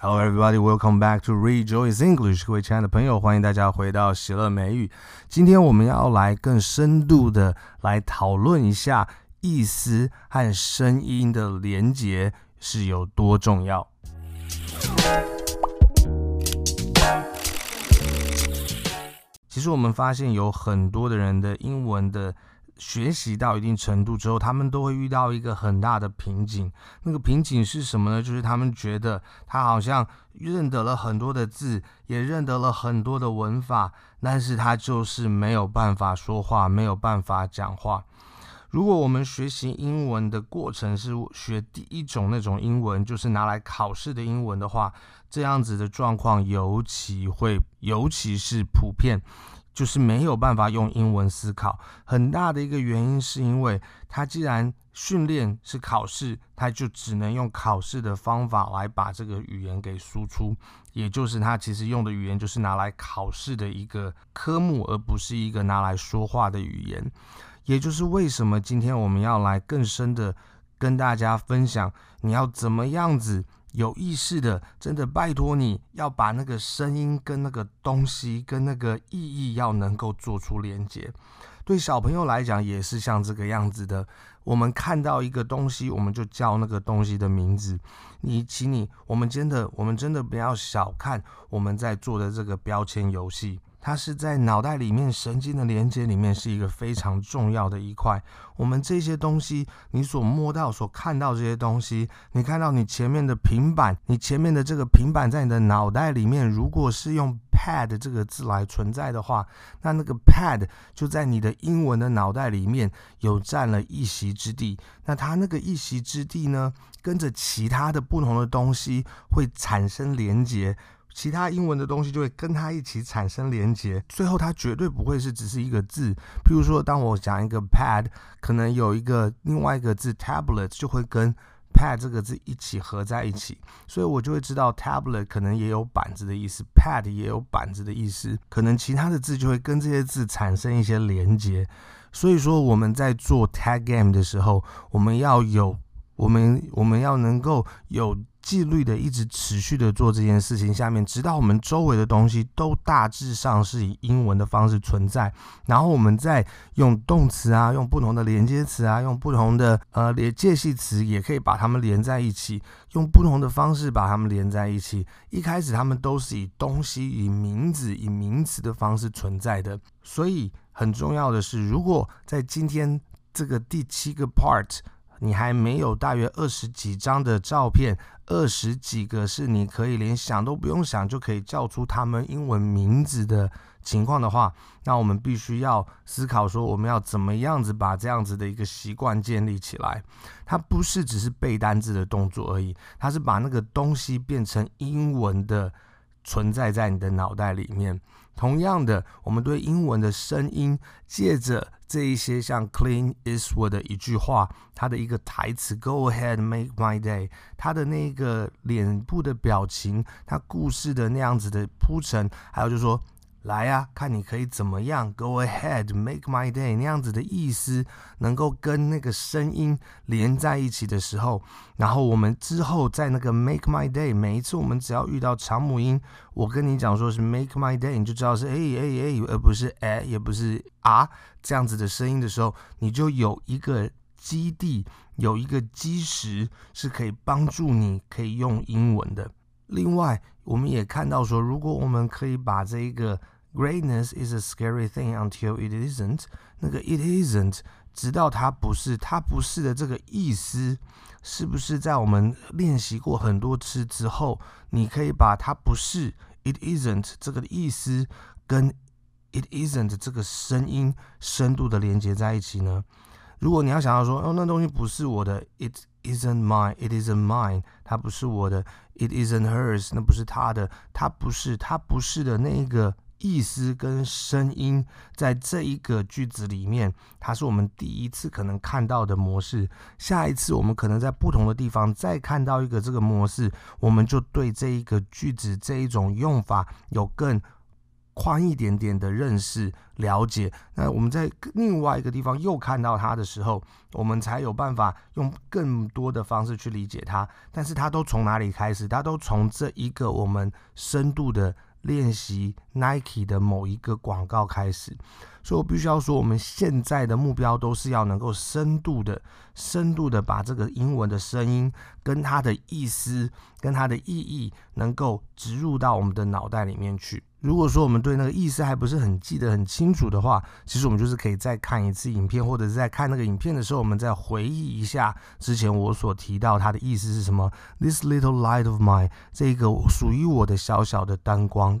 Hello, everybody. Welcome back to Rejoice English. 各位亲爱的朋友，欢迎大家回到喜乐美语。今天我们要来更深度的来讨论一下意思和声音的连结是有多重要。其实我们发现有很多的人的英文的。学习到一定程度之后，他们都会遇到一个很大的瓶颈。那个瓶颈是什么呢？就是他们觉得他好像认得了很多的字，也认得了很多的文法，但是他就是没有办法说话，没有办法讲话。如果我们学习英文的过程是学第一种那种英文，就是拿来考试的英文的话，这样子的状况尤其会，尤其是普遍。就是没有办法用英文思考，很大的一个原因是因为他既然训练是考试，他就只能用考试的方法来把这个语言给输出，也就是他其实用的语言就是拿来考试的一个科目，而不是一个拿来说话的语言。也就是为什么今天我们要来更深的跟大家分享，你要怎么样子。有意识的，真的拜托你要把那个声音跟那个东西跟那个意义要能够做出连接。对小朋友来讲也是像这个样子的。我们看到一个东西，我们就叫那个东西的名字。你，请你，我们真的，我们真的不要小看我们在做的这个标签游戏。它是在脑袋里面神经的连接里面是一个非常重要的一块。我们这些东西，你所摸到、所看到这些东西，你看到你前面的平板，你前面的这个平板在你的脑袋里面，如果是用 pad 这个字来存在的话，那那个 pad 就在你的英文的脑袋里面有占了一席之地。那它那个一席之地呢，跟着其他的不同的东西会产生连接。其他英文的东西就会跟它一起产生连结，最后它绝对不会是只是一个字。譬如说，当我讲一个 pad，可能有一个另外一个字 tablet 就会跟 pad 这个字一起合在一起，所以我就会知道 tablet 可能也有板子的意思，pad 也有板子的意思，可能其他的字就会跟这些字产生一些连结。所以说，我们在做 tag game 的时候，我们要有，我们我们要能够有。纪律的一直持续的做这件事情，下面直到我们周围的东西都大致上是以英文的方式存在，然后我们再用动词啊，用不同的连接词啊，用不同的呃连介系词，也可以把它们连在一起，用不同的方式把它们连在一起。一开始它们都是以东西、以名字、以名词的方式存在的，所以很重要的是，如果在今天这个第七个 part。你还没有大约二十几张的照片，二十几个是你可以连想都不用想就可以叫出他们英文名字的情况的话，那我们必须要思考说，我们要怎么样子把这样子的一个习惯建立起来。它不是只是背单字的动作而已，它是把那个东西变成英文的。存在在你的脑袋里面。同样的，我们对英文的声音，借着这一些像 Clean Eastwood 的一句话，他的一个台词 “Go ahead, make my day”，他的那个脸部的表情，他故事的那样子的铺陈，还有就是说。来呀、啊，看你可以怎么样？Go ahead, make my day。那样子的意思，能够跟那个声音连在一起的时候，然后我们之后在那个 make my day，每一次我们只要遇到长母音，我跟你讲说是 make my day，你就知道是哎哎哎，而不是哎，也不是啊这样子的声音的时候，你就有一个基地，有一个基石是可以帮助你可以用英文的。另外，我们也看到说，如果我们可以把这一个 “greatness is a scary thing until it isn't”，那个 “it isn't”，直到它不是，它不是的这个意思，是不是在我们练习过很多次之后，你可以把它不是 “it isn't” 这个意思跟 “it isn't” 这个声音深度的连接在一起呢？如果你要想要说，哦，那东西不是我的，it isn't mine, it isn't mine，它不是我的，it isn't hers，那不是他的，它不是，它不是的那个意思跟声音，在这一个句子里面，它是我们第一次可能看到的模式。下一次我们可能在不同的地方再看到一个这个模式，我们就对这一个句子这一种用法有更宽一点点的认识了解。那我们在另外一个地方又看到它的时候，我们才有办法用更多的方式去理解它。但是它都从哪里开始？它都从这一个我们深度的练习 Nike 的某一个广告开始。所以我必须要说，我们现在的目标都是要能够深度的、深度的把这个英文的声音跟它的意思、跟它的意义，能够植入到我们的脑袋里面去。如果说我们对那个意思还不是很记得很清楚的话，其实我们就是可以再看一次影片，或者是在看那个影片的时候，我们再回忆一下之前我所提到它的意思是什么。This little light of mine，这个属于我的小小的灯光。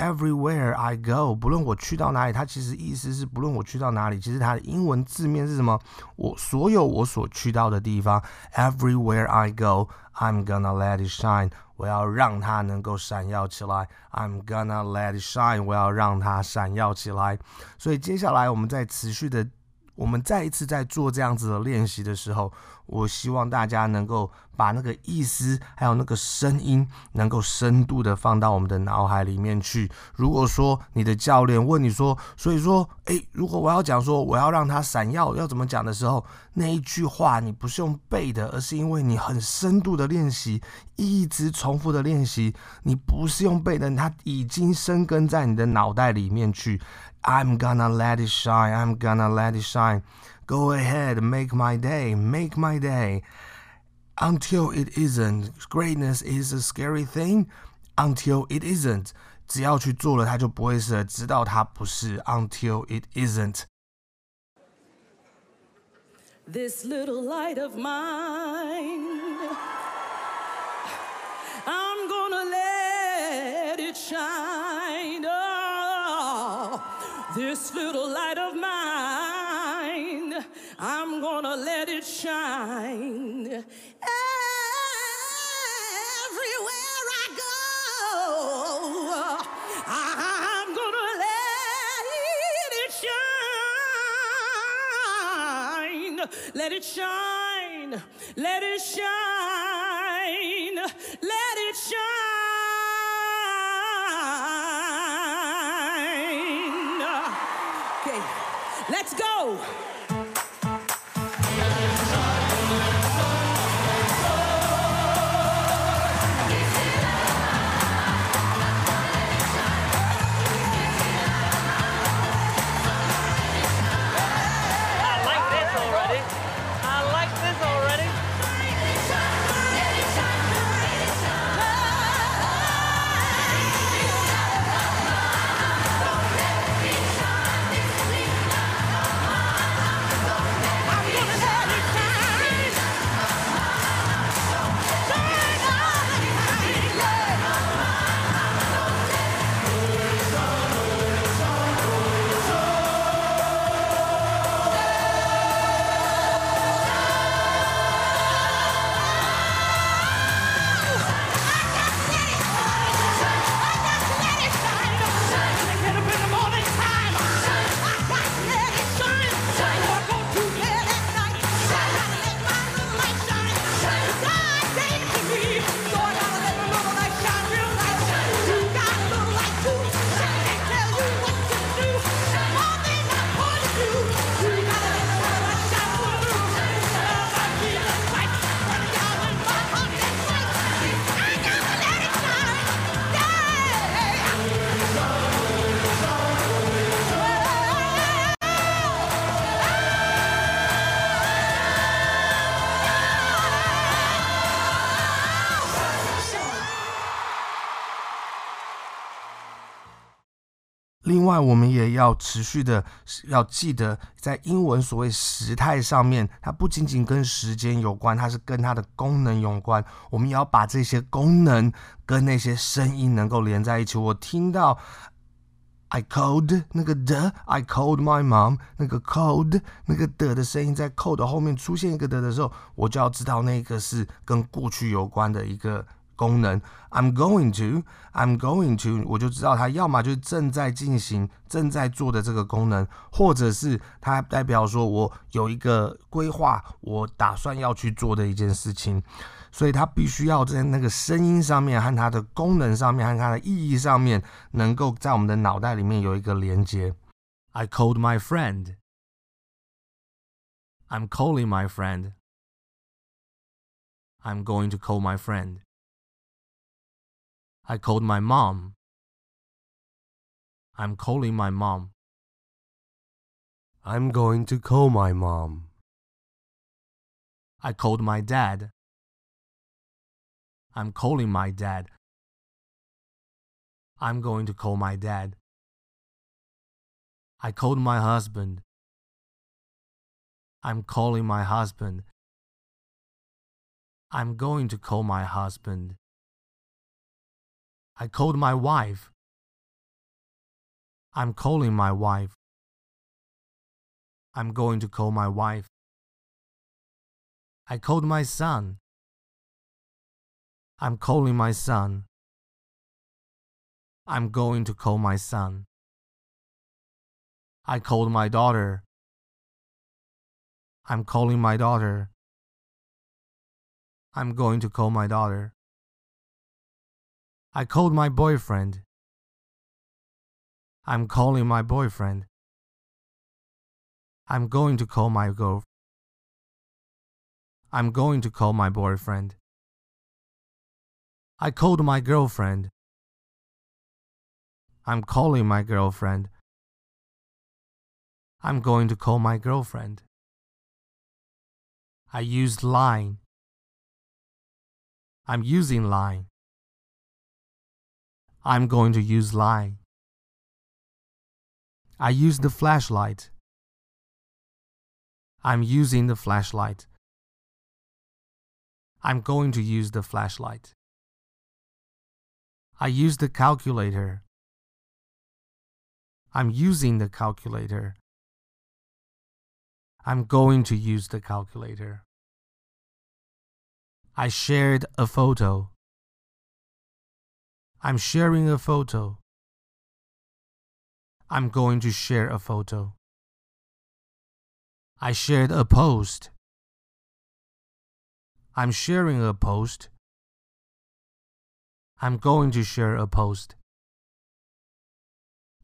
，everywhere I go，不论我去到哪里，它其实意思是不论我去到哪里，其实它的英文字面是什么？我所有我所去到的地方，everywhere I go，I'm gonna let it shine。我要让它能够闪耀起来，I'm gonna let it shine。我要让它闪耀起来。所以接下来我们在持续的，我们再一次在做这样子的练习的时候。我希望大家能够把那个意思，还有那个声音，能够深度的放到我们的脑海里面去。如果说你的教练问你说，所以说，诶，如果我要讲说我要让它闪耀，要怎么讲的时候，那一句话你不是用背的，而是因为你很深度的练习，一直重复的练习，你不是用背的，它已经生根在你的脑袋里面去。I'm gonna let it shine. I'm gonna let it shine. Go ahead, make my day, make my day. Until it isn't. Greatness is a scary thing. Until it isn't. 只要去做了，它就不会是，直到它不是。Until it isn't. This little light of mine, I'm gonna let it shine. Oh, this little light gonna let it shine. Everywhere I go, I'm gonna let it shine. Let it shine. Let it shine. Let 另外，我们也要持续的要记得，在英文所谓时态上面，它不仅仅跟时间有关，它是跟它的功能有关。我们也要把这些功能跟那些声音能够连在一起。我听到 I called 那个的，I called my mom 那个 called 那个的的声音在 called 后面出现一个的的时候，我就要知道那个是跟过去有关的一个功能。I'm going to, I'm going to，我就知道它要么就是正在进行、正在做的这个功能，或者是它代表说我有一个规划，我打算要去做的一件事情。所以它必须要在那个声音上面和它的功能上面和它的意义上面，能够在我们的脑袋里面有一个连接。I called my friend. I'm calling my friend. I'm going to call my friend. I called my mom. I'm calling my mom. I'm going to call my mom. I called my dad. I'm calling my dad. I'm going to call my dad. I called my husband. I'm calling my husband. I'm going to call my husband. I called my wife. I'm calling my wife. I'm going to call my wife. I called my son. I'm calling my son. I'm going to call my son. I called my daughter. I'm calling my daughter. I'm going to call my daughter. I called my boyfriend. I'm calling my boyfriend. I'm going to call my girl. I'm going to call my boyfriend. I called my girlfriend. I'm calling my girlfriend. I'm going to call my girlfriend. I used line. I'm using line. I'm going to use lie. I use the flashlight. I'm using the flashlight. I'm going to use the flashlight. I use the calculator. I'm using the calculator. I'm going to use the calculator. I shared a photo. I'm sharing a photo. I'm going to share a photo. I shared a post. I'm sharing a post. I'm going to share a post.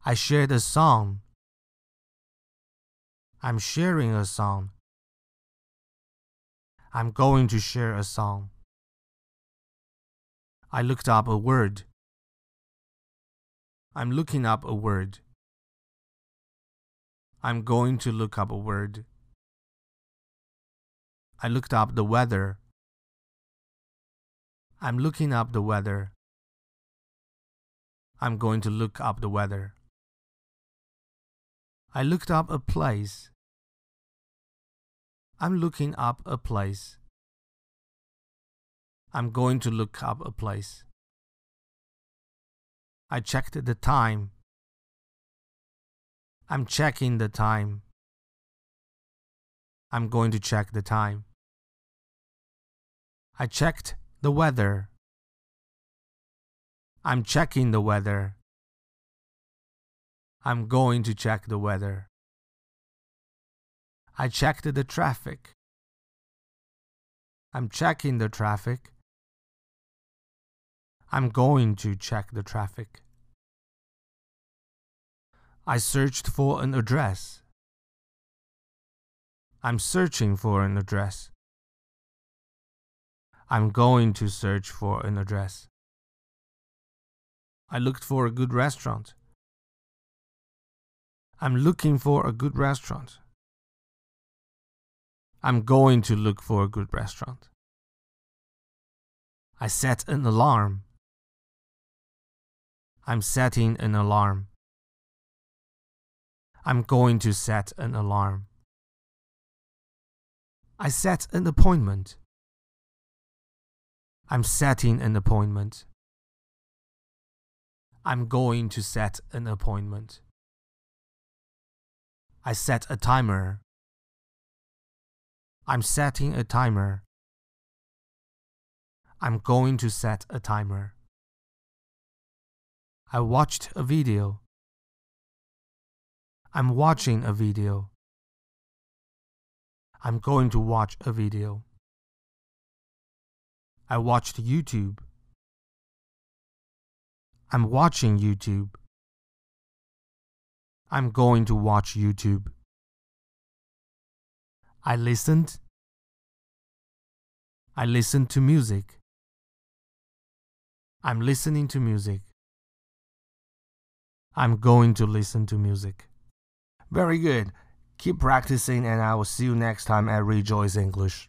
I shared a song. I'm sharing a song. I'm going to share a song. I looked up a word. I'm looking up a word. I'm going to look up a word. I looked up the weather. I'm looking up the weather. I'm going to look up the weather. I looked up a place. I'm looking up a place. I'm going to look up a place. I checked the time. I'm checking the time. I'm going to check the time. I checked the weather. I'm checking the weather. I'm going to check the weather. I checked the traffic. I'm checking the traffic. I'm going to check the traffic. I searched for an address. I'm searching for an address. I'm going to search for an address. I looked for a good restaurant. I'm looking for a good restaurant. I'm going to look for a good restaurant. I set an alarm. I'm setting an alarm. I'm going to set an alarm. I set an appointment. I'm setting an appointment. I'm going to set an appointment. I set a timer. I'm setting a timer. I'm going to set a timer. I watched a video. I'm watching a video. I'm going to watch a video. I watched YouTube. I'm watching YouTube. I'm going to watch YouTube. I listened. I listened to music. I'm listening to music. I'm going to listen to music. Very good. Keep practicing, and I will see you next time at Rejoice English.